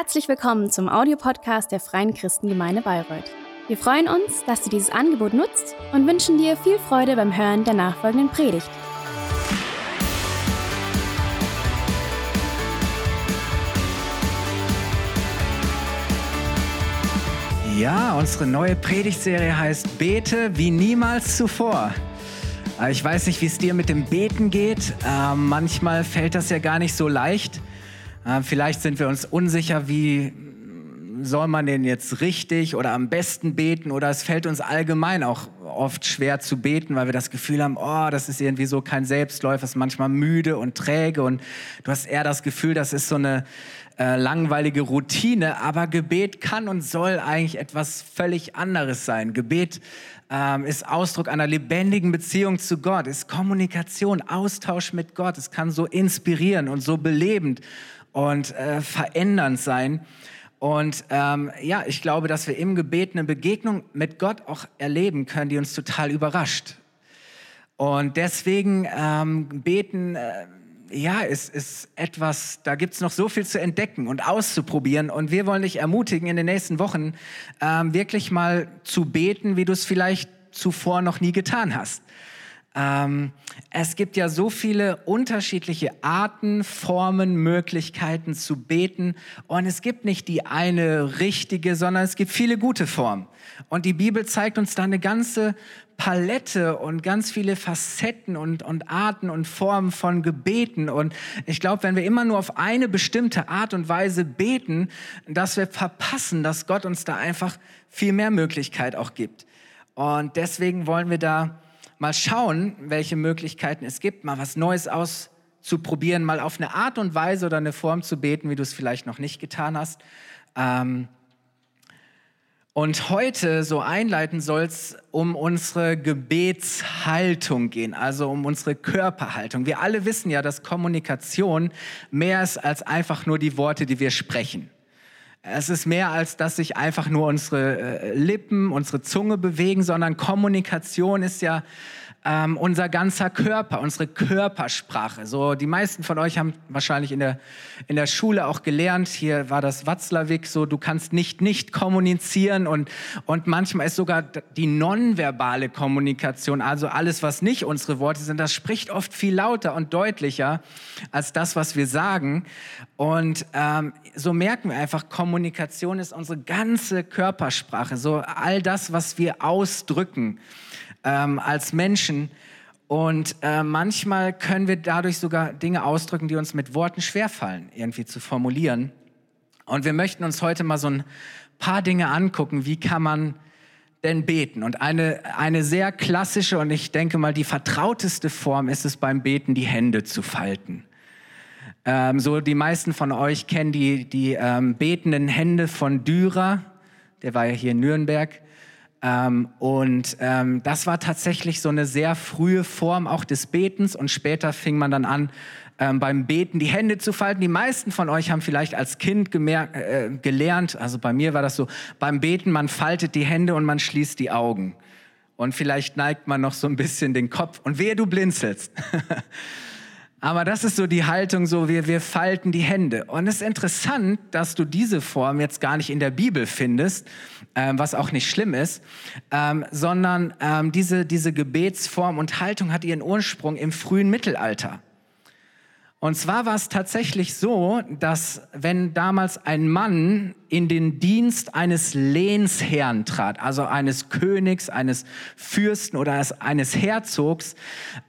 Herzlich willkommen zum Audiopodcast der Freien Christengemeinde Bayreuth. Wir freuen uns, dass du dieses Angebot nutzt und wünschen dir viel Freude beim Hören der nachfolgenden Predigt. Ja, unsere neue Predigtserie heißt Bete wie niemals zuvor. Äh, ich weiß nicht, wie es dir mit dem Beten geht. Äh, manchmal fällt das ja gar nicht so leicht. Äh, vielleicht sind wir uns unsicher, wie soll man denn jetzt richtig oder am besten beten oder es fällt uns allgemein auch oft schwer zu beten, weil wir das Gefühl haben, oh, das ist irgendwie so kein Selbstläufer, ist manchmal müde und träge und du hast eher das Gefühl, das ist so eine äh, langweilige Routine, aber Gebet kann und soll eigentlich etwas völlig anderes sein. Gebet ähm, ist Ausdruck einer lebendigen Beziehung zu Gott, ist Kommunikation, Austausch mit Gott. Es kann so inspirieren und so belebend und äh, verändernd sein. Und ähm, ja, ich glaube, dass wir im Gebet eine Begegnung mit Gott auch erleben können, die uns total überrascht. Und deswegen ähm, beten, äh, ja, ist, ist etwas, da gibt's noch so viel zu entdecken und auszuprobieren. Und wir wollen dich ermutigen, in den nächsten Wochen ähm, wirklich mal zu beten, wie du es vielleicht zuvor noch nie getan hast. Ähm, es gibt ja so viele unterschiedliche Arten, Formen, Möglichkeiten zu beten. Und es gibt nicht die eine richtige, sondern es gibt viele gute Formen. Und die Bibel zeigt uns da eine ganze Palette und ganz viele Facetten und, und Arten und Formen von Gebeten. Und ich glaube, wenn wir immer nur auf eine bestimmte Art und Weise beten, dass wir verpassen, dass Gott uns da einfach viel mehr Möglichkeit auch gibt. Und deswegen wollen wir da mal schauen, welche Möglichkeiten es gibt, mal was Neues auszuprobieren, mal auf eine Art und Weise oder eine Form zu beten, wie du es vielleicht noch nicht getan hast. Ähm, und heute so einleiten soll es um unsere Gebetshaltung gehen, also um unsere Körperhaltung. Wir alle wissen ja, dass Kommunikation mehr ist als einfach nur die Worte, die wir sprechen. Es ist mehr als, dass sich einfach nur unsere äh, Lippen, unsere Zunge bewegen, sondern Kommunikation ist ja ähm, unser ganzer Körper, unsere Körpersprache. So, die meisten von euch haben wahrscheinlich in der, in der Schule auch gelernt, hier war das Watzlawick, so, du kannst nicht nicht kommunizieren und, und manchmal ist sogar die nonverbale Kommunikation, also alles, was nicht unsere Worte sind, das spricht oft viel lauter und deutlicher als das, was wir sagen. Und ähm, so merken wir einfach, Kommunikation ist unsere ganze Körpersprache, so all das, was wir ausdrücken ähm, als Menschen. Und äh, manchmal können wir dadurch sogar Dinge ausdrücken, die uns mit Worten schwerfallen, irgendwie zu formulieren. Und wir möchten uns heute mal so ein paar Dinge angucken, wie kann man denn beten? Und eine, eine sehr klassische und ich denke mal die vertrauteste Form ist es beim Beten, die Hände zu falten. Ähm, so die meisten von euch kennen die, die ähm, betenden Hände von Dürer, der war ja hier in Nürnberg. Ähm, und ähm, das war tatsächlich so eine sehr frühe Form auch des Betens und später fing man dann an, ähm, beim Beten die Hände zu falten. Die meisten von euch haben vielleicht als Kind äh, gelernt, also bei mir war das so, beim Beten, man faltet die Hände und man schließt die Augen. Und vielleicht neigt man noch so ein bisschen den Kopf und wehe, du blinzelst. Aber das ist so die Haltung, so wir, wir falten die Hände. Und es ist interessant, dass du diese Form jetzt gar nicht in der Bibel findest, ähm, was auch nicht schlimm ist, ähm, sondern ähm, diese, diese Gebetsform und Haltung hat ihren Ursprung im frühen Mittelalter. Und zwar war es tatsächlich so, dass wenn damals ein Mann in den Dienst eines Lehnsherrn trat, also eines Königs, eines Fürsten oder eines Herzogs,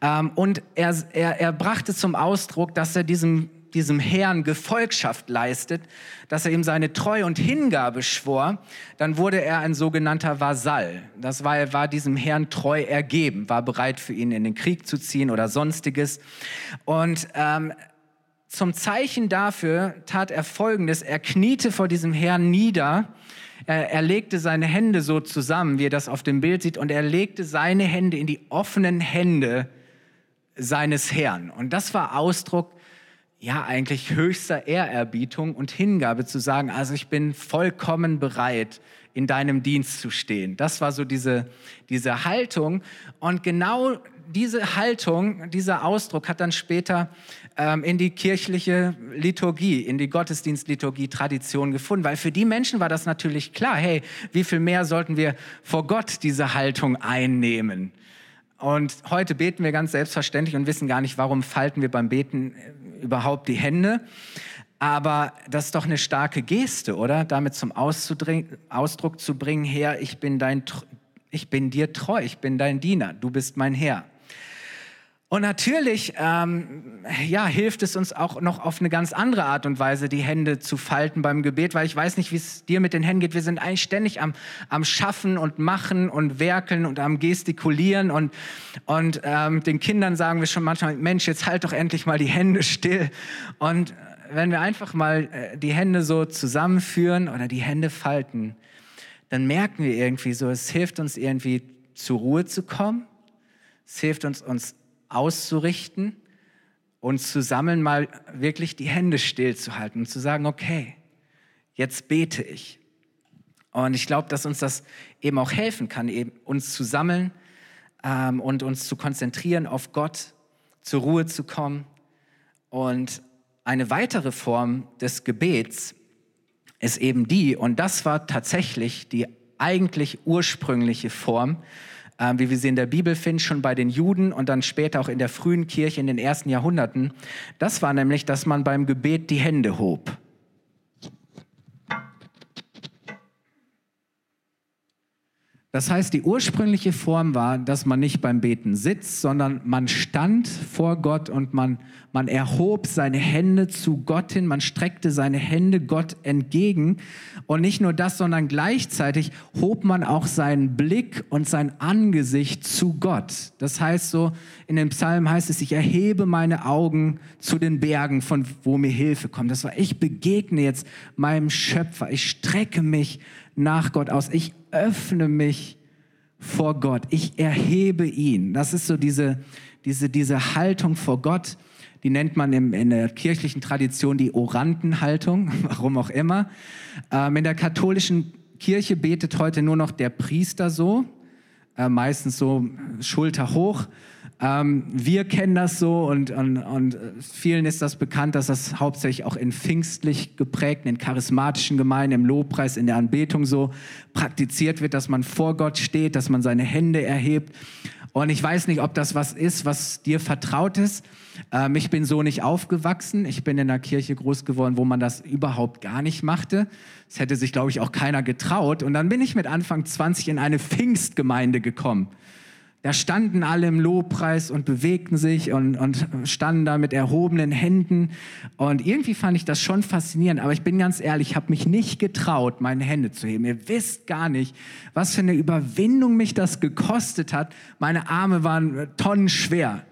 ähm, und er, er, er brachte zum Ausdruck, dass er diesem diesem Herrn Gefolgschaft leistet, dass er ihm seine Treue und Hingabe schwor, dann wurde er ein sogenannter Vasall. Das war, er war diesem Herrn treu ergeben, war bereit für ihn in den Krieg zu ziehen oder sonstiges. Und ähm, zum Zeichen dafür tat er Folgendes. Er kniete vor diesem Herrn nieder. Er, legte seine Hände so zusammen, wie er das auf dem Bild sieht, und er legte seine Hände in die offenen Hände seines Herrn. Und das war Ausdruck ja eigentlich höchster Ehrerbietung und Hingabe zu sagen, also ich bin vollkommen bereit, in deinem Dienst zu stehen. Das war so diese, diese Haltung. Und genau diese Haltung, dieser Ausdruck hat dann später ähm, in die kirchliche Liturgie, in die Gottesdienstliturgie-Tradition gefunden, weil für die Menschen war das natürlich klar, hey, wie viel mehr sollten wir vor Gott diese Haltung einnehmen? Und heute beten wir ganz selbstverständlich und wissen gar nicht, warum falten wir beim Beten äh, überhaupt die Hände. Aber das ist doch eine starke Geste, oder? Damit zum Ausdruck zu bringen, Herr, ich bin dein, ich bin dir treu, ich bin dein Diener, du bist mein Herr. Und natürlich, ähm, ja, hilft es uns auch noch auf eine ganz andere Art und Weise, die Hände zu falten beim Gebet, weil ich weiß nicht, wie es dir mit den Händen geht. Wir sind eigentlich ständig am, am Schaffen und Machen und Werkeln und am Gestikulieren und, und ähm, den Kindern sagen wir schon manchmal, Mensch, jetzt halt doch endlich mal die Hände still. Und wenn wir einfach mal äh, die Hände so zusammenführen oder die Hände falten, dann merken wir irgendwie so, es hilft uns irgendwie zur Ruhe zu kommen. Es hilft uns, uns auszurichten und zusammen mal wirklich die Hände stillzuhalten und zu sagen, okay, jetzt bete ich. Und ich glaube, dass uns das eben auch helfen kann, eben uns zu sammeln ähm, und uns zu konzentrieren auf Gott, zur Ruhe zu kommen. Und eine weitere Form des Gebets ist eben die, und das war tatsächlich die eigentlich ursprüngliche Form, äh, wie wir sie in der Bibel finden, schon bei den Juden und dann später auch in der frühen Kirche in den ersten Jahrhunderten. Das war nämlich, dass man beim Gebet die Hände hob. Das heißt, die ursprüngliche Form war, dass man nicht beim Beten sitzt, sondern man stand vor Gott und man, man erhob seine Hände zu Gott hin, man streckte seine Hände Gott entgegen. Und nicht nur das, sondern gleichzeitig hob man auch seinen Blick und sein Angesicht zu Gott. Das heißt so, in dem Psalm heißt es, ich erhebe meine Augen zu den Bergen, von wo mir Hilfe kommt. Das war, ich begegne jetzt meinem Schöpfer, ich strecke mich nach Gott aus. Ich öffne mich vor Gott. Ich erhebe ihn. Das ist so diese, diese, diese Haltung vor Gott. Die nennt man im, in der kirchlichen Tradition die Orantenhaltung, warum auch immer. Ähm, in der katholischen Kirche betet heute nur noch der Priester so, äh, meistens so Schulter hoch. Ähm, wir kennen das so und, und, und vielen ist das bekannt, dass das hauptsächlich auch in pfingstlich geprägten, in charismatischen Gemeinden, im Lobpreis, in der Anbetung so praktiziert wird, dass man vor Gott steht, dass man seine Hände erhebt. Und ich weiß nicht, ob das was ist, was dir vertraut ist. Ähm, ich bin so nicht aufgewachsen. Ich bin in einer Kirche groß geworden, wo man das überhaupt gar nicht machte. Es hätte sich, glaube ich, auch keiner getraut. Und dann bin ich mit Anfang 20 in eine Pfingstgemeinde gekommen. Da standen alle im Lobpreis und bewegten sich und, und standen da mit erhobenen Händen. Und irgendwie fand ich das schon faszinierend. Aber ich bin ganz ehrlich, ich habe mich nicht getraut, meine Hände zu heben. Ihr wisst gar nicht, was für eine Überwindung mich das gekostet hat. Meine Arme waren tonnenschwer.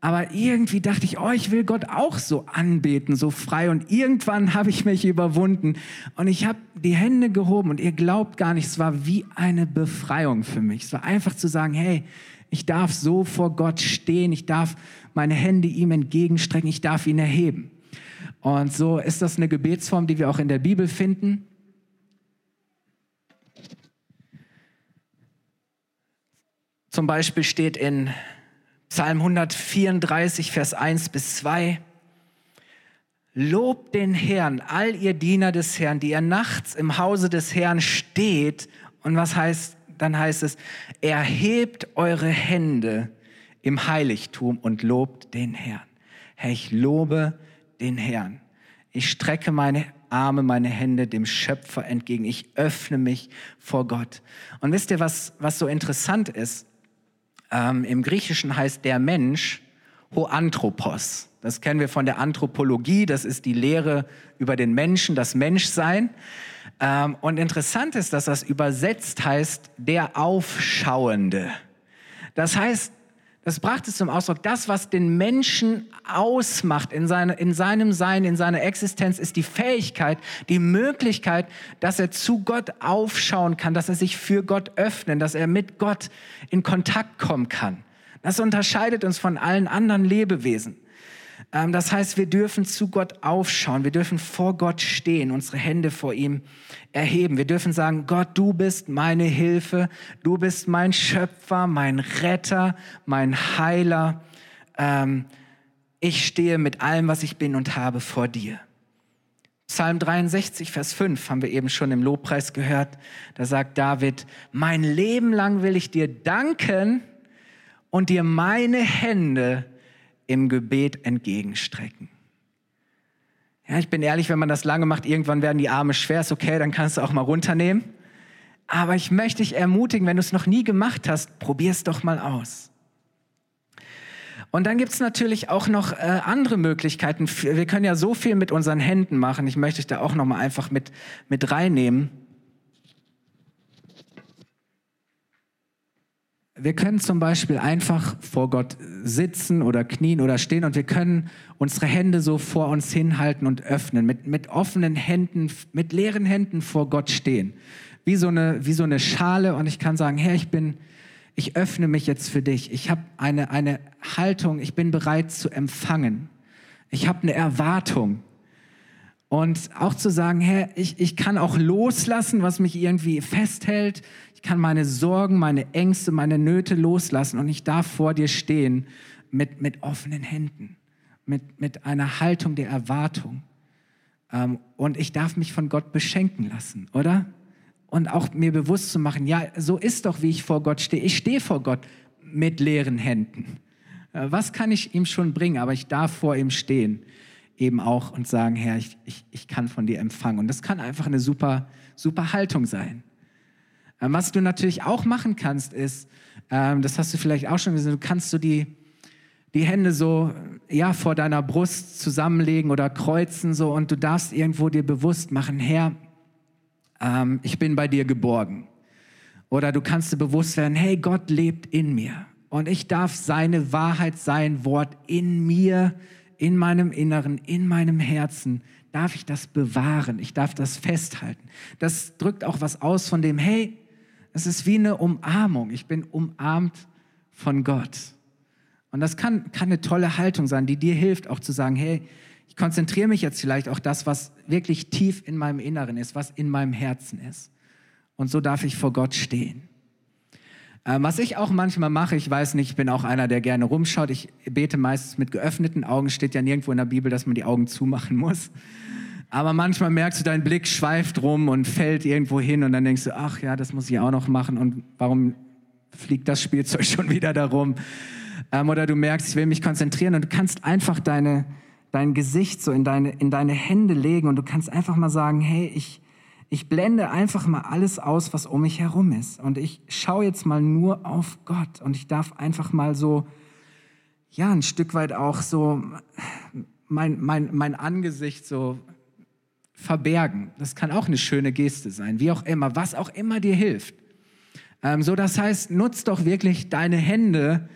Aber irgendwie dachte ich, oh, ich will Gott auch so anbeten, so frei. Und irgendwann habe ich mich überwunden und ich habe die Hände gehoben und ihr glaubt gar nicht, es war wie eine Befreiung für mich. Es war einfach zu sagen, hey, ich darf so vor Gott stehen, ich darf meine Hände ihm entgegenstrecken, ich darf ihn erheben. Und so ist das eine Gebetsform, die wir auch in der Bibel finden. Zum Beispiel steht in Psalm 134, Vers 1 bis 2. Lobt den Herrn, all ihr Diener des Herrn, die ihr nachts im Hause des Herrn steht. Und was heißt, dann heißt es, erhebt eure Hände im Heiligtum und lobt den Herrn. Herr, ich lobe den Herrn. Ich strecke meine Arme, meine Hände dem Schöpfer entgegen. Ich öffne mich vor Gott. Und wisst ihr, was, was so interessant ist? Ähm, Im Griechischen heißt der Mensch Hoanthropos. Das kennen wir von der Anthropologie. Das ist die Lehre über den Menschen, das Menschsein. Ähm, und interessant ist, dass das übersetzt heißt der Aufschauende. Das heißt, das brachte es zum Ausdruck, das, was den Menschen ausmacht in, seine, in seinem Sein, in seiner Existenz, ist die Fähigkeit, die Möglichkeit, dass er zu Gott aufschauen kann, dass er sich für Gott öffnen, dass er mit Gott in Kontakt kommen kann. Das unterscheidet uns von allen anderen Lebewesen. Ähm, das heißt, wir dürfen zu Gott aufschauen, wir dürfen vor Gott stehen, unsere Hände vor ihm erheben. Wir dürfen sagen, Gott, du bist meine Hilfe, du bist mein Schöpfer, mein Retter, mein Heiler. Ähm, ich stehe mit allem, was ich bin und habe vor dir. Psalm 63, Vers 5 haben wir eben schon im Lobpreis gehört. Da sagt David, mein Leben lang will ich dir danken und dir meine Hände im Gebet entgegenstrecken. Ja, ich bin ehrlich, wenn man das lange macht, irgendwann werden die Arme schwer, ist okay, dann kannst du auch mal runternehmen. Aber ich möchte dich ermutigen, wenn du es noch nie gemacht hast, probier es doch mal aus. Und dann gibt es natürlich auch noch äh, andere Möglichkeiten. Wir können ja so viel mit unseren Händen machen. Ich möchte dich da auch noch mal einfach mit, mit reinnehmen. Wir können zum Beispiel einfach vor Gott sitzen oder knien oder stehen und wir können unsere Hände so vor uns hinhalten und öffnen, mit, mit offenen Händen, mit leeren Händen vor Gott stehen. Wie so, eine, wie so eine Schale und ich kann sagen, Herr, ich bin, ich öffne mich jetzt für dich. Ich habe eine, eine Haltung, ich bin bereit zu empfangen. Ich habe eine Erwartung. Und auch zu sagen, Herr, ich, ich kann auch loslassen, was mich irgendwie festhält. Ich kann meine Sorgen, meine Ängste, meine Nöte loslassen und ich darf vor dir stehen mit, mit offenen Händen, mit, mit einer Haltung der Erwartung. Ähm, und ich darf mich von Gott beschenken lassen, oder? Und auch mir bewusst zu machen, ja, so ist doch, wie ich vor Gott stehe. Ich stehe vor Gott mit leeren Händen. Äh, was kann ich ihm schon bringen? Aber ich darf vor ihm stehen eben auch und sagen, Herr, ich, ich, ich kann von dir empfangen. Und das kann einfach eine super, super Haltung sein. Ähm, was du natürlich auch machen kannst, ist, ähm, das hast du vielleicht auch schon gesehen, du kannst so die, die Hände so ja, vor deiner Brust zusammenlegen oder kreuzen so und du darfst irgendwo dir bewusst machen, Herr, ähm, ich bin bei dir geborgen. Oder du kannst dir bewusst werden, hey, Gott lebt in mir und ich darf seine Wahrheit, sein Wort in mir in meinem Inneren, in meinem Herzen, darf ich das bewahren, ich darf das festhalten. Das drückt auch was aus von dem, hey, es ist wie eine Umarmung, ich bin umarmt von Gott. Und das kann, kann eine tolle Haltung sein, die dir hilft, auch zu sagen, hey, ich konzentriere mich jetzt vielleicht auch das, was wirklich tief in meinem Inneren ist, was in meinem Herzen ist. Und so darf ich vor Gott stehen. Ähm, was ich auch manchmal mache, ich weiß nicht, ich bin auch einer, der gerne rumschaut. Ich bete meistens mit geöffneten Augen. Steht ja nirgendwo in der Bibel, dass man die Augen zumachen muss. Aber manchmal merkst du, dein Blick schweift rum und fällt irgendwo hin und dann denkst du, ach ja, das muss ich auch noch machen und warum fliegt das Spielzeug schon wieder darum? Ähm, oder du merkst, ich will mich konzentrieren und du kannst einfach deine, dein Gesicht so in deine, in deine Hände legen und du kannst einfach mal sagen, hey, ich, ich blende einfach mal alles aus, was um mich herum ist. Und ich schaue jetzt mal nur auf Gott. Und ich darf einfach mal so, ja, ein Stück weit auch so mein, mein, mein Angesicht so verbergen. Das kann auch eine schöne Geste sein, wie auch immer, was auch immer dir hilft. Ähm, so, das heißt, nutz doch wirklich deine Hände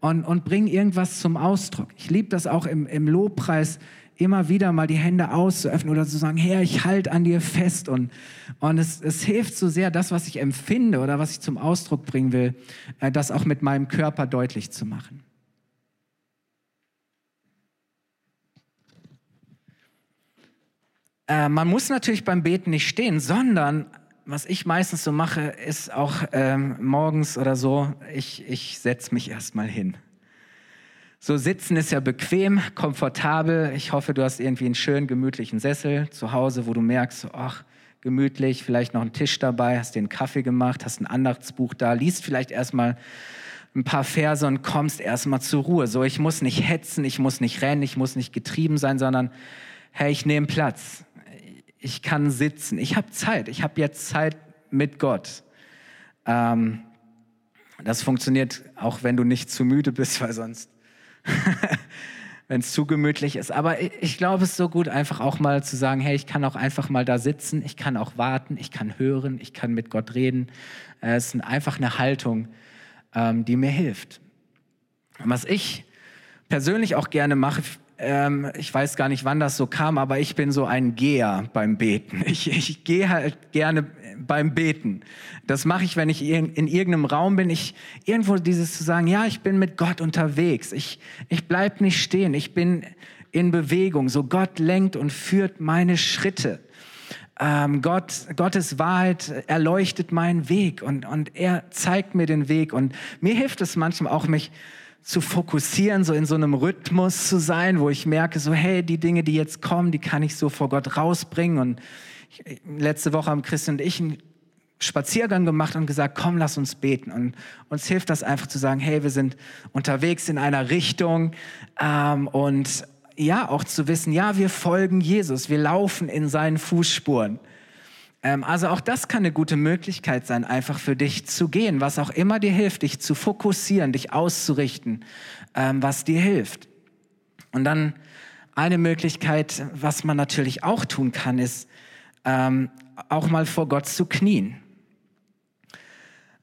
und, und bring irgendwas zum Ausdruck. Ich liebe das auch im, im Lobpreis, immer wieder mal die Hände auszuöffnen oder zu sagen, Herr, ich halte an dir fest. Und, und es, es hilft so sehr, das, was ich empfinde oder was ich zum Ausdruck bringen will, äh, das auch mit meinem Körper deutlich zu machen. Äh, man muss natürlich beim Beten nicht stehen, sondern was ich meistens so mache, ist auch ähm, morgens oder so, ich, ich setze mich erstmal hin. So sitzen ist ja bequem, komfortabel. Ich hoffe, du hast irgendwie einen schönen, gemütlichen Sessel zu Hause, wo du merkst, ach, gemütlich, vielleicht noch einen Tisch dabei, hast einen Kaffee gemacht, hast ein Andachtsbuch da, liest vielleicht erstmal ein paar Verse und kommst erstmal zur Ruhe. So, ich muss nicht hetzen, ich muss nicht rennen, ich muss nicht getrieben sein, sondern hey, ich nehme Platz. Ich kann sitzen. Ich habe Zeit. Ich habe jetzt Zeit mit Gott. Ähm, das funktioniert auch, wenn du nicht zu müde bist, weil sonst wenn es zu gemütlich ist. Aber ich glaube, es ist so gut, einfach auch mal zu sagen, hey, ich kann auch einfach mal da sitzen, ich kann auch warten, ich kann hören, ich kann mit Gott reden. Äh, es ist einfach eine Haltung, ähm, die mir hilft. was ich persönlich auch gerne mache, ähm, ich weiß gar nicht, wann das so kam, aber ich bin so ein Geher beim Beten. Ich, ich gehe halt gerne beim Beten. Das mache ich, wenn ich in, in, irgendeinem Raum bin. Ich irgendwo dieses zu sagen, ja, ich bin mit Gott unterwegs. Ich, ich bleib nicht stehen. Ich bin in Bewegung. So Gott lenkt und führt meine Schritte. Ähm, Gott, Gottes Wahrheit erleuchtet meinen Weg und, und er zeigt mir den Weg. Und mir hilft es manchmal auch, mich zu fokussieren, so in so einem Rhythmus zu sein, wo ich merke, so hey, die Dinge, die jetzt kommen, die kann ich so vor Gott rausbringen. Und ich, letzte Woche haben Christian und ich einen Spaziergang gemacht und gesagt, komm, lass uns beten. Und uns hilft das einfach zu sagen, hey, wir sind unterwegs in einer Richtung ähm, und ja, auch zu wissen, ja, wir folgen Jesus, wir laufen in seinen Fußspuren. Ähm, also auch das kann eine gute Möglichkeit sein, einfach für dich zu gehen, was auch immer dir hilft, dich zu fokussieren, dich auszurichten, ähm, was dir hilft. Und dann eine Möglichkeit, was man natürlich auch tun kann, ist ähm, auch mal vor Gott zu knien.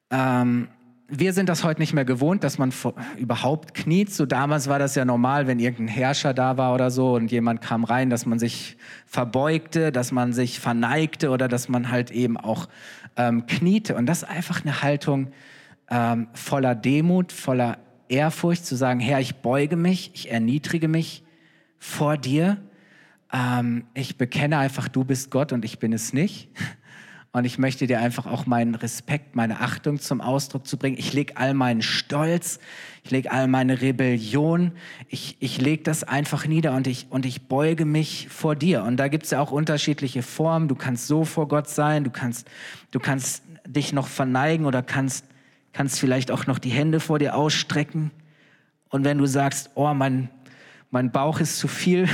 Ähm, wir sind das heute nicht mehr gewohnt, dass man überhaupt kniet. So damals war das ja normal, wenn irgendein Herrscher da war oder so und jemand kam rein, dass man sich verbeugte, dass man sich verneigte oder dass man halt eben auch ähm, kniete. Und das ist einfach eine Haltung ähm, voller Demut, voller Ehrfurcht, zu sagen, Herr, ich beuge mich, ich erniedrige mich vor dir. Ähm, ich bekenne einfach, du bist Gott und ich bin es nicht. Und ich möchte dir einfach auch meinen Respekt, meine Achtung zum Ausdruck zu bringen. Ich lege all meinen Stolz, ich lege all meine Rebellion, ich, ich lege das einfach nieder und ich, und ich beuge mich vor dir. Und da gibt es ja auch unterschiedliche Formen. Du kannst so vor Gott sein, du kannst, du kannst dich noch verneigen oder kannst, kannst vielleicht auch noch die Hände vor dir ausstrecken. Und wenn du sagst, oh, mein, mein Bauch ist zu viel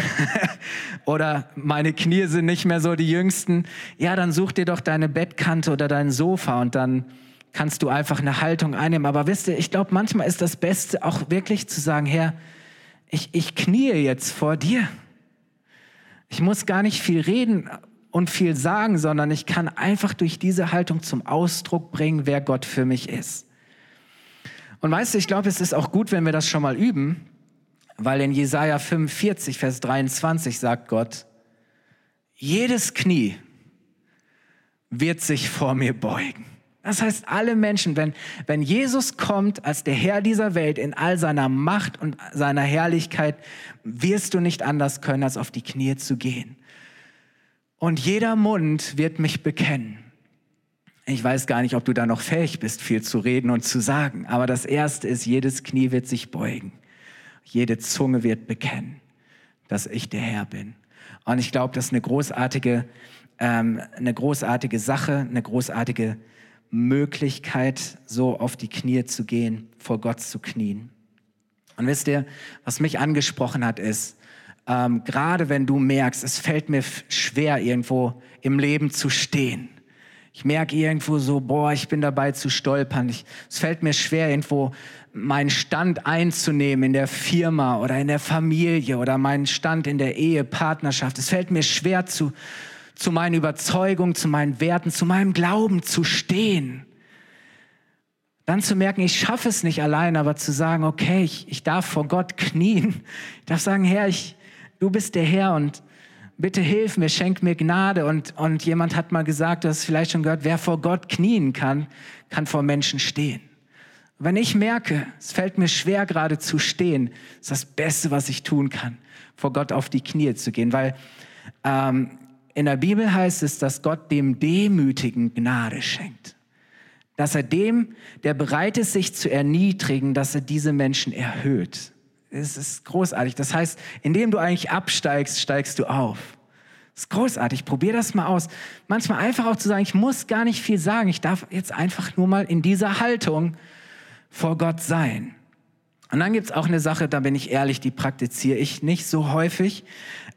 oder meine Knie sind nicht mehr so die jüngsten, ja, dann such dir doch deine Bettkante oder dein Sofa und dann kannst du einfach eine Haltung einnehmen. Aber wisst ihr, ich glaube, manchmal ist das Beste auch wirklich zu sagen, Herr, ich, ich knie jetzt vor dir. Ich muss gar nicht viel reden und viel sagen, sondern ich kann einfach durch diese Haltung zum Ausdruck bringen, wer Gott für mich ist. Und weißt du, ich glaube, es ist auch gut, wenn wir das schon mal üben, weil in Jesaja 45, Vers 23 sagt Gott, jedes Knie wird sich vor mir beugen. Das heißt, alle Menschen, wenn, wenn Jesus kommt als der Herr dieser Welt in all seiner Macht und seiner Herrlichkeit, wirst du nicht anders können, als auf die Knie zu gehen. Und jeder Mund wird mich bekennen. Ich weiß gar nicht, ob du da noch fähig bist, viel zu reden und zu sagen. Aber das Erste ist, jedes Knie wird sich beugen. Jede Zunge wird bekennen, dass ich der Herr bin. Und ich glaube, das ist eine großartige, ähm, eine großartige Sache, eine großartige Möglichkeit, so auf die Knie zu gehen, vor Gott zu knien. Und wisst ihr, was mich angesprochen hat, ist, ähm, gerade wenn du merkst, es fällt mir schwer, irgendwo im Leben zu stehen. Ich merke irgendwo so, boah, ich bin dabei zu stolpern. Ich, es fällt mir schwer, irgendwo meinen Stand einzunehmen in der Firma oder in der Familie oder meinen Stand in der Ehe, Partnerschaft. Es fällt mir schwer zu, zu meinen Überzeugungen, zu meinen Werten, zu meinem Glauben zu stehen. Dann zu merken, ich schaffe es nicht allein, aber zu sagen, okay, ich, ich darf vor Gott knien. Ich darf sagen, Herr, ich, du bist der Herr und bitte hilf mir, schenk mir Gnade. Und, und jemand hat mal gesagt, du hast vielleicht schon gehört, wer vor Gott knien kann, kann vor Menschen stehen. Wenn ich merke, es fällt mir schwer gerade zu stehen, ist das Beste, was ich tun kann, vor Gott auf die Knie zu gehen. Weil ähm, in der Bibel heißt es, dass Gott dem Demütigen Gnade schenkt. Dass er dem, der bereit ist, sich zu erniedrigen, dass er diese Menschen erhöht. Es ist großartig. Das heißt, indem du eigentlich absteigst, steigst du auf. Das ist großartig. Probier das mal aus. Manchmal einfach auch zu sagen, ich muss gar nicht viel sagen. Ich darf jetzt einfach nur mal in dieser Haltung vor Gott sein. Und dann gibt's auch eine Sache, da bin ich ehrlich, die praktiziere ich nicht so häufig.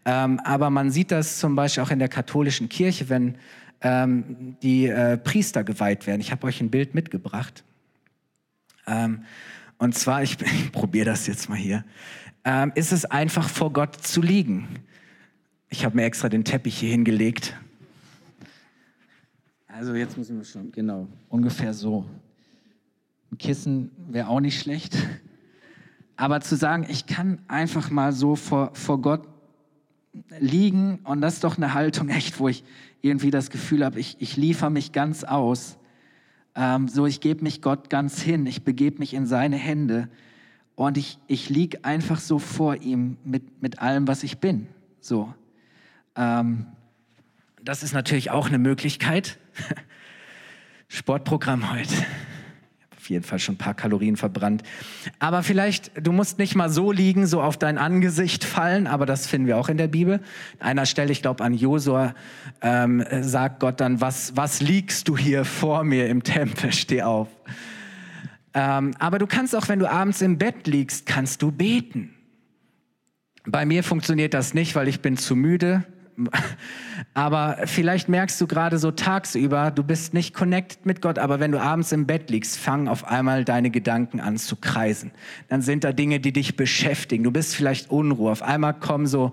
Ähm, aber man sieht das zum Beispiel auch in der katholischen Kirche, wenn ähm, die äh, Priester geweiht werden. Ich habe euch ein Bild mitgebracht. Ähm, und zwar, ich, ich probiere das jetzt mal hier, ähm, ist es einfach vor Gott zu liegen. Ich habe mir extra den Teppich hier hingelegt. Also jetzt müssen wir schon, genau, ungefähr so. Kissen wäre auch nicht schlecht. Aber zu sagen, ich kann einfach mal so vor, vor Gott liegen und das ist doch eine Haltung echt, wo ich irgendwie das Gefühl habe, ich, ich liefere mich ganz aus. Ähm, so, ich gebe mich Gott ganz hin, ich begebe mich in seine Hände und ich, ich lieg einfach so vor ihm mit, mit allem, was ich bin. So. Ähm, das ist natürlich auch eine Möglichkeit. Sportprogramm heute auf jeden Fall schon ein paar Kalorien verbrannt. Aber vielleicht, du musst nicht mal so liegen, so auf dein Angesicht fallen, aber das finden wir auch in der Bibel. An einer Stelle, ich glaube an Josua, ähm, sagt Gott dann, was, was liegst du hier vor mir im Tempel? Steh auf. Ähm, aber du kannst auch, wenn du abends im Bett liegst, kannst du beten. Bei mir funktioniert das nicht, weil ich bin zu müde. Aber vielleicht merkst du gerade so tagsüber, du bist nicht connected mit Gott, aber wenn du abends im Bett liegst, fangen auf einmal deine Gedanken an zu kreisen. Dann sind da Dinge, die dich beschäftigen. Du bist vielleicht Unruhe. Auf einmal kommen so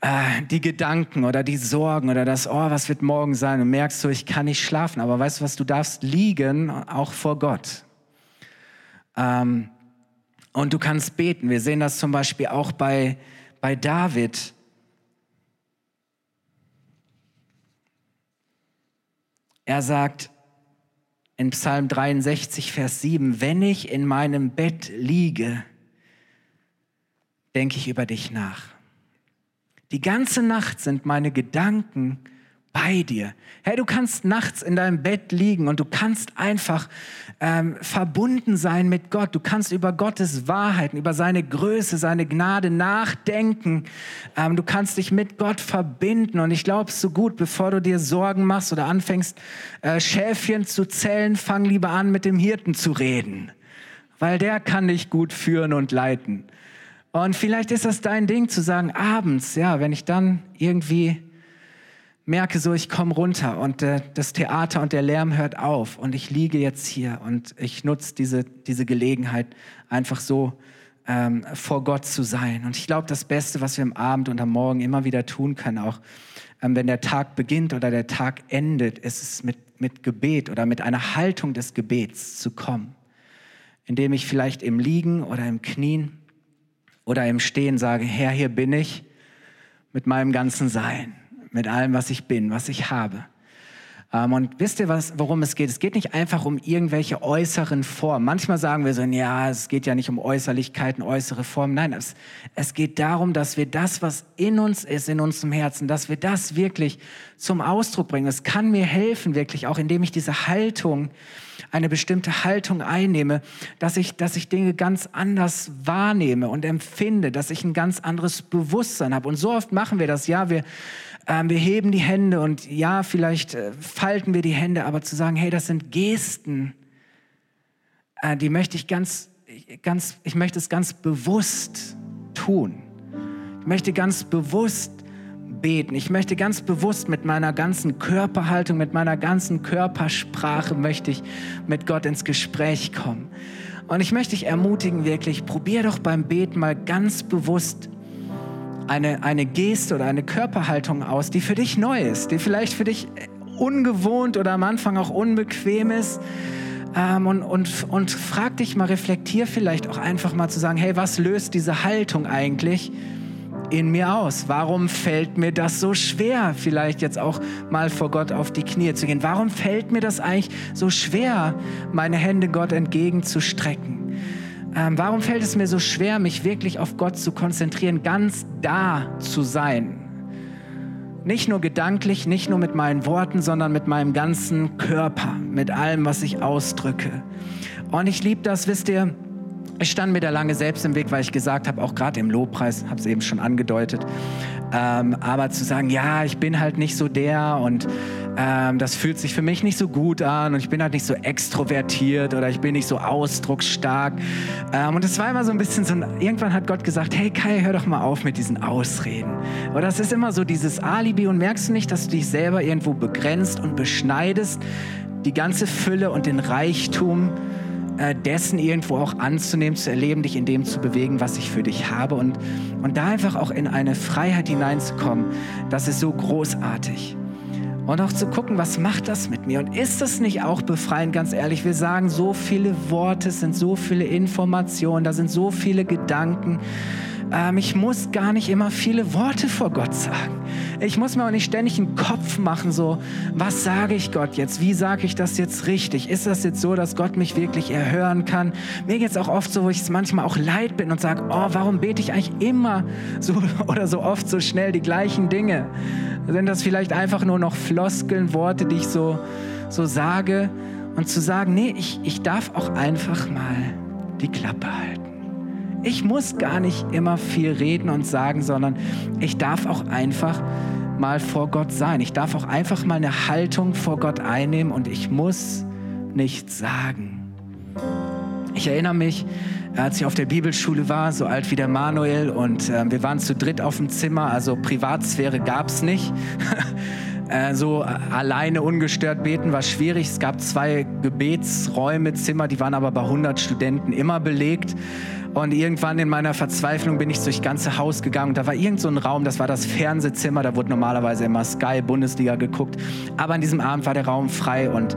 äh, die Gedanken oder die Sorgen oder das, oh, was wird morgen sein? Und merkst du, ich kann nicht schlafen. Aber weißt du was, du darfst liegen, auch vor Gott. Ähm, und du kannst beten. Wir sehen das zum Beispiel auch bei, bei David Er sagt in Psalm 63, Vers 7, wenn ich in meinem Bett liege, denke ich über dich nach. Die ganze Nacht sind meine Gedanken bei dir. Hey, du kannst nachts in deinem Bett liegen und du kannst einfach ähm, verbunden sein mit Gott. Du kannst über Gottes Wahrheiten, über seine Größe, seine Gnade nachdenken. Ähm, du kannst dich mit Gott verbinden. Und ich glaube so gut, bevor du dir Sorgen machst oder anfängst, äh, Schäfchen zu zählen, fang lieber an, mit dem Hirten zu reden. Weil der kann dich gut führen und leiten. Und vielleicht ist das dein Ding zu sagen, abends, ja, wenn ich dann irgendwie merke so, ich komme runter und äh, das Theater und der Lärm hört auf und ich liege jetzt hier und ich nutze diese, diese Gelegenheit, einfach so ähm, vor Gott zu sein. Und ich glaube, das Beste, was wir am Abend und am Morgen immer wieder tun können, auch ähm, wenn der Tag beginnt oder der Tag endet, ist es mit, mit Gebet oder mit einer Haltung des Gebets zu kommen, indem ich vielleicht im Liegen oder im Knien oder im Stehen sage, Herr, hier bin ich mit meinem ganzen Sein mit allem, was ich bin, was ich habe. Ähm, und wisst ihr, was, worum es geht? Es geht nicht einfach um irgendwelche äußeren Formen. Manchmal sagen wir so, ja, es geht ja nicht um Äußerlichkeiten, äußere Formen. Nein, es, es geht darum, dass wir das, was in uns ist, in unserem Herzen, dass wir das wirklich zum Ausdruck bringen. Es kann mir helfen, wirklich, auch indem ich diese Haltung, eine bestimmte Haltung einnehme, dass ich, dass ich Dinge ganz anders wahrnehme und empfinde, dass ich ein ganz anderes Bewusstsein habe. Und so oft machen wir das. Ja, wir, ähm, wir heben die Hände und ja, vielleicht äh, falten wir die Hände, aber zu sagen, hey, das sind Gesten, äh, die möchte ich ganz, ganz, ich möchte es ganz bewusst tun. Ich möchte ganz bewusst beten. Ich möchte ganz bewusst mit meiner ganzen Körperhaltung, mit meiner ganzen Körpersprache möchte ich mit Gott ins Gespräch kommen. Und ich möchte dich ermutigen, wirklich, probier doch beim Beten mal ganz bewusst eine, eine Geste oder eine Körperhaltung aus, die für dich neu ist, die vielleicht für dich ungewohnt oder am Anfang auch unbequem ist. Ähm, und, und, und frag dich mal, reflektier vielleicht auch einfach mal zu sagen, hey, was löst diese Haltung eigentlich in mir aus? Warum fällt mir das so schwer, vielleicht jetzt auch mal vor Gott auf die Knie zu gehen? Warum fällt mir das eigentlich so schwer, meine Hände Gott entgegenzustrecken? Ähm, warum fällt es mir so schwer, mich wirklich auf Gott zu konzentrieren, ganz da zu sein? Nicht nur gedanklich, nicht nur mit meinen Worten, sondern mit meinem ganzen Körper, mit allem, was ich ausdrücke. Und ich liebe das, wisst ihr, ich stand mir da lange selbst im Weg, weil ich gesagt habe, auch gerade im Lobpreis, habe es eben schon angedeutet, ähm, aber zu sagen, ja, ich bin halt nicht so der und ähm, das fühlt sich für mich nicht so gut an und ich bin halt nicht so extrovertiert oder ich bin nicht so ausdrucksstark. Ähm, und es war immer so ein bisschen so, irgendwann hat Gott gesagt, hey Kai, hör doch mal auf mit diesen Ausreden. Oder das ist immer so dieses Alibi und merkst du nicht, dass du dich selber irgendwo begrenzt und beschneidest, die ganze Fülle und den Reichtum äh, dessen irgendwo auch anzunehmen, zu erleben, dich in dem zu bewegen, was ich für dich habe und, und da einfach auch in eine Freiheit hineinzukommen, das ist so großartig. Und auch zu gucken, was macht das mit mir? Und ist das nicht auch befreiend, ganz ehrlich? Wir sagen so viele Worte, es sind so viele Informationen, da sind so viele Gedanken. Ähm, ich muss gar nicht immer viele Worte vor Gott sagen. Ich muss mir auch nicht ständig einen Kopf machen, so, was sage ich Gott jetzt? Wie sage ich das jetzt richtig? Ist das jetzt so, dass Gott mich wirklich erhören kann? Mir geht es auch oft so, wo ich es manchmal auch leid bin und sage, oh, warum bete ich eigentlich immer so oder so oft so schnell die gleichen Dinge? Sind das vielleicht einfach nur noch Floskeln, Worte, die ich so, so sage? Und zu sagen, nee, ich, ich darf auch einfach mal die Klappe halten. Ich muss gar nicht immer viel reden und sagen, sondern ich darf auch einfach mal vor Gott sein. Ich darf auch einfach mal eine Haltung vor Gott einnehmen und ich muss nichts sagen. Ich erinnere mich, als ich auf der Bibelschule war, so alt wie der Manuel, und äh, wir waren zu dritt auf dem Zimmer, also Privatsphäre gab es nicht. Äh, so alleine ungestört beten war schwierig. Es gab zwei Gebetsräume, Zimmer, die waren aber bei 100 Studenten immer belegt. Und irgendwann in meiner Verzweiflung bin ich durchs ganze Haus gegangen. Da war irgend so ein Raum, das war das Fernsehzimmer. Da wurde normalerweise immer Sky Bundesliga geguckt. Aber an diesem Abend war der Raum frei und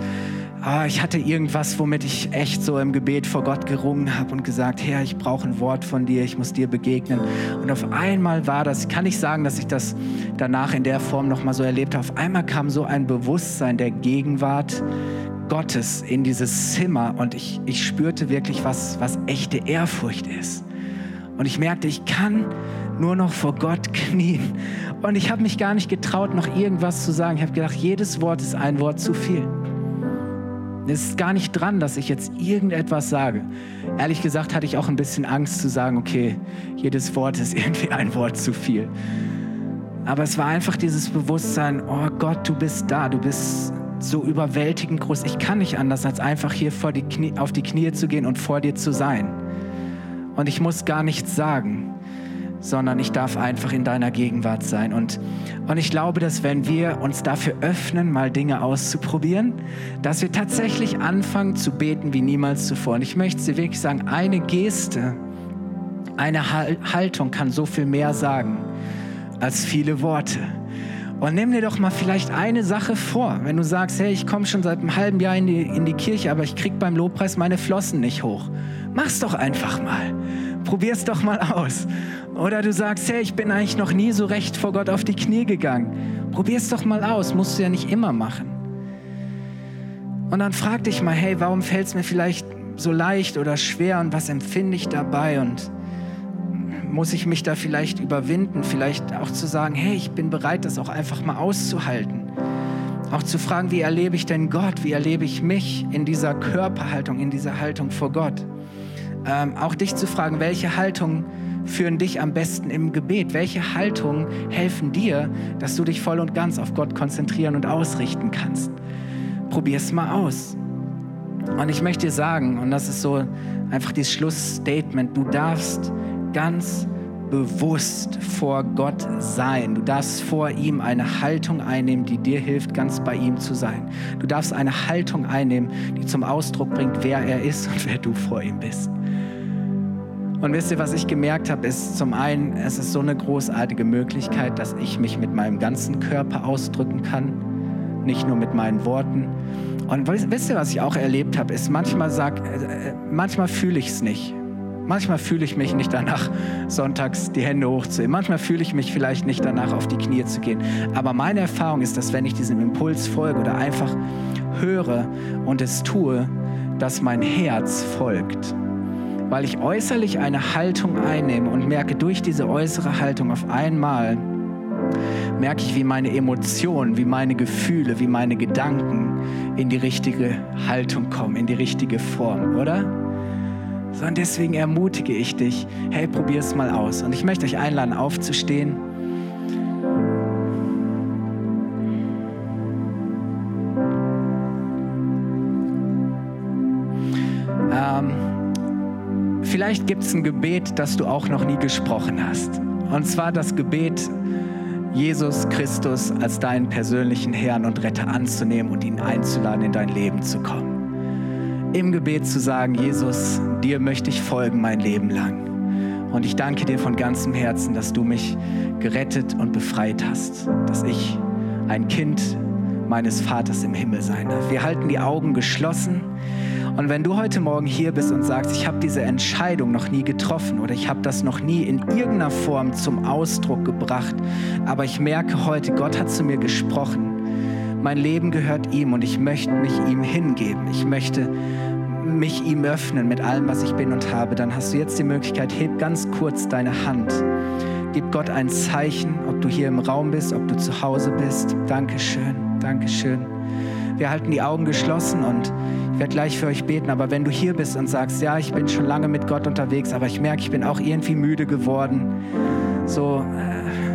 oh, ich hatte irgendwas, womit ich echt so im Gebet vor Gott gerungen habe und gesagt, Herr, ich brauche ein Wort von dir, ich muss dir begegnen. Und auf einmal war das, ich kann nicht sagen, dass ich das danach in der Form nochmal so erlebt habe. Auf einmal kam so ein Bewusstsein der Gegenwart Gottes in dieses Zimmer und ich, ich spürte wirklich, was, was echte Ehrfurcht ist. Und ich merkte, ich kann nur noch vor Gott knien. Und ich habe mich gar nicht getraut, noch irgendwas zu sagen. Ich habe gedacht, jedes Wort ist ein Wort zu viel. Es ist gar nicht dran, dass ich jetzt irgendetwas sage. Ehrlich gesagt hatte ich auch ein bisschen Angst zu sagen, okay, jedes Wort ist irgendwie ein Wort zu viel. Aber es war einfach dieses Bewusstsein, oh Gott, du bist da, du bist so überwältigend groß. Ich kann nicht anders, als einfach hier vor die Knie, auf die Knie zu gehen und vor dir zu sein. Und ich muss gar nichts sagen, sondern ich darf einfach in deiner Gegenwart sein. Und, und ich glaube, dass wenn wir uns dafür öffnen, mal Dinge auszuprobieren, dass wir tatsächlich anfangen zu beten wie niemals zuvor. Und ich möchte dir wirklich sagen, eine Geste, eine Haltung kann so viel mehr sagen als viele Worte. Und nimm dir doch mal vielleicht eine Sache vor. Wenn du sagst, hey, ich komme schon seit einem halben Jahr in die, in die Kirche, aber ich krieg beim Lobpreis meine Flossen nicht hoch. Mach's doch einfach mal. Probier's doch mal aus. Oder du sagst, hey, ich bin eigentlich noch nie so recht vor Gott auf die Knie gegangen. Probier's doch mal aus. Musst du ja nicht immer machen. Und dann frag dich mal, hey, warum fällt es mir vielleicht so leicht oder schwer und was empfinde ich dabei? Und muss ich mich da vielleicht überwinden, vielleicht auch zu sagen, hey, ich bin bereit, das auch einfach mal auszuhalten. Auch zu fragen, wie erlebe ich denn Gott, wie erlebe ich mich in dieser Körperhaltung, in dieser Haltung vor Gott. Ähm, auch dich zu fragen, welche Haltungen führen dich am besten im Gebet? Welche Haltungen helfen dir, dass du dich voll und ganz auf Gott konzentrieren und ausrichten kannst? Probier es mal aus. Und ich möchte dir sagen, und das ist so einfach dieses Schlussstatement, du darfst ganz bewusst vor Gott sein. Du darfst vor ihm eine Haltung einnehmen, die dir hilft, ganz bei ihm zu sein. Du darfst eine Haltung einnehmen, die zum Ausdruck bringt, wer er ist und wer du vor ihm bist. Und wisst ihr, was ich gemerkt habe, ist zum einen, es ist so eine großartige Möglichkeit, dass ich mich mit meinem ganzen Körper ausdrücken kann, nicht nur mit meinen Worten. Und wisst ihr, was ich auch erlebt habe, ist manchmal sag, äh, manchmal fühle ich es nicht. Manchmal fühle ich mich nicht danach, sonntags die Hände hochzuheben. Manchmal fühle ich mich vielleicht nicht danach, auf die Knie zu gehen. Aber meine Erfahrung ist, dass wenn ich diesem Impuls folge oder einfach höre und es tue, dass mein Herz folgt. Weil ich äußerlich eine Haltung einnehme und merke durch diese äußere Haltung auf einmal, merke ich, wie meine Emotionen, wie meine Gefühle, wie meine Gedanken in die richtige Haltung kommen, in die richtige Form, oder? Sondern deswegen ermutige ich dich, hey, probier es mal aus. Und ich möchte euch einladen, aufzustehen. Ähm, vielleicht gibt es ein Gebet, das du auch noch nie gesprochen hast. Und zwar das Gebet, Jesus Christus als deinen persönlichen Herrn und Retter anzunehmen und ihn einzuladen, in dein Leben zu kommen im Gebet zu sagen, Jesus, dir möchte ich folgen mein Leben lang. Und ich danke dir von ganzem Herzen, dass du mich gerettet und befreit hast, dass ich ein Kind meines Vaters im Himmel sein darf. Wir halten die Augen geschlossen Und wenn du heute Morgen hier bist und sagst, ich habe diese Entscheidung noch nie getroffen oder ich habe das noch nie in irgendeiner Form zum Ausdruck gebracht, aber ich merke heute, Gott hat zu mir gesprochen. Mein Leben gehört ihm und ich möchte mich ihm hingeben. Ich möchte mich ihm öffnen mit allem, was ich bin und habe. Dann hast du jetzt die Möglichkeit, heb ganz kurz deine Hand. Gib Gott ein Zeichen, ob du hier im Raum bist, ob du zu Hause bist. Dankeschön, Dankeschön. Wir halten die Augen geschlossen und ich werde gleich für euch beten. Aber wenn du hier bist und sagst, ja, ich bin schon lange mit Gott unterwegs, aber ich merke, ich bin auch irgendwie müde geworden, so, äh,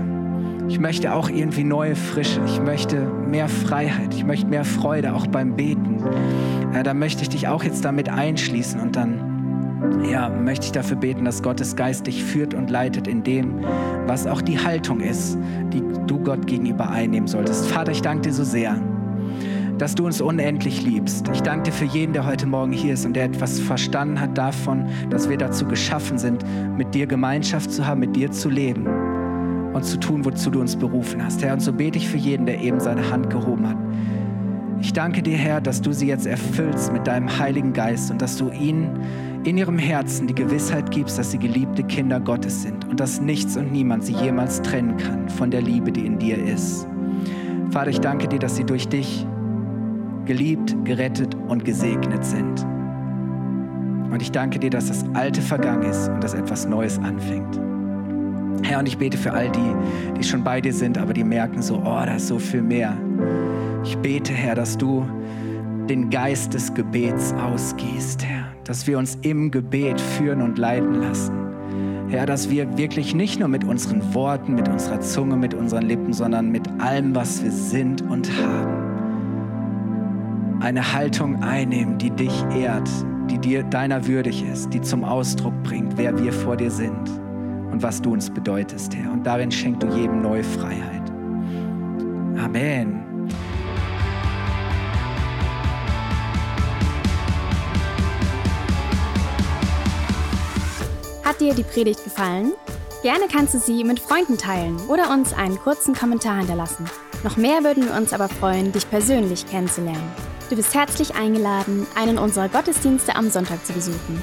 ich möchte auch irgendwie neue Frische. Ich möchte mehr Freiheit. Ich möchte mehr Freude auch beim Beten. Äh, da möchte ich dich auch jetzt damit einschließen und dann ja, möchte ich dafür beten, dass Gottes Geist dich führt und leitet in dem, was auch die Haltung ist, die du Gott gegenüber einnehmen solltest. Vater, ich danke dir so sehr dass du uns unendlich liebst. Ich danke dir für jeden, der heute Morgen hier ist und der etwas verstanden hat davon, dass wir dazu geschaffen sind, mit dir Gemeinschaft zu haben, mit dir zu leben und zu tun, wozu du uns berufen hast. Herr, und so bete ich für jeden, der eben seine Hand gehoben hat. Ich danke dir, Herr, dass du sie jetzt erfüllst mit deinem Heiligen Geist und dass du ihnen in ihrem Herzen die Gewissheit gibst, dass sie geliebte Kinder Gottes sind und dass nichts und niemand sie jemals trennen kann von der Liebe, die in dir ist. Vater, ich danke dir, dass sie durch dich geliebt, gerettet und gesegnet sind. Und ich danke dir, dass das Alte vergangen ist und dass etwas Neues anfängt. Herr, und ich bete für all die, die schon bei dir sind, aber die merken so, oh, da ist so viel mehr. Ich bete, Herr, dass du den Geist des Gebets ausgießt, Herr, dass wir uns im Gebet führen und leiten lassen. Herr, dass wir wirklich nicht nur mit unseren Worten, mit unserer Zunge, mit unseren Lippen, sondern mit allem, was wir sind und haben, eine Haltung einnehmen, die dich ehrt, die dir deiner würdig ist, die zum Ausdruck bringt, wer wir vor dir sind und was du uns bedeutest, Herr. Und darin schenkst du jedem neue Freiheit. Amen. Hat dir die Predigt gefallen? Gerne kannst du sie mit Freunden teilen oder uns einen kurzen Kommentar hinterlassen. Noch mehr würden wir uns aber freuen, dich persönlich kennenzulernen. Du bist herzlich eingeladen, einen unserer Gottesdienste am Sonntag zu besuchen.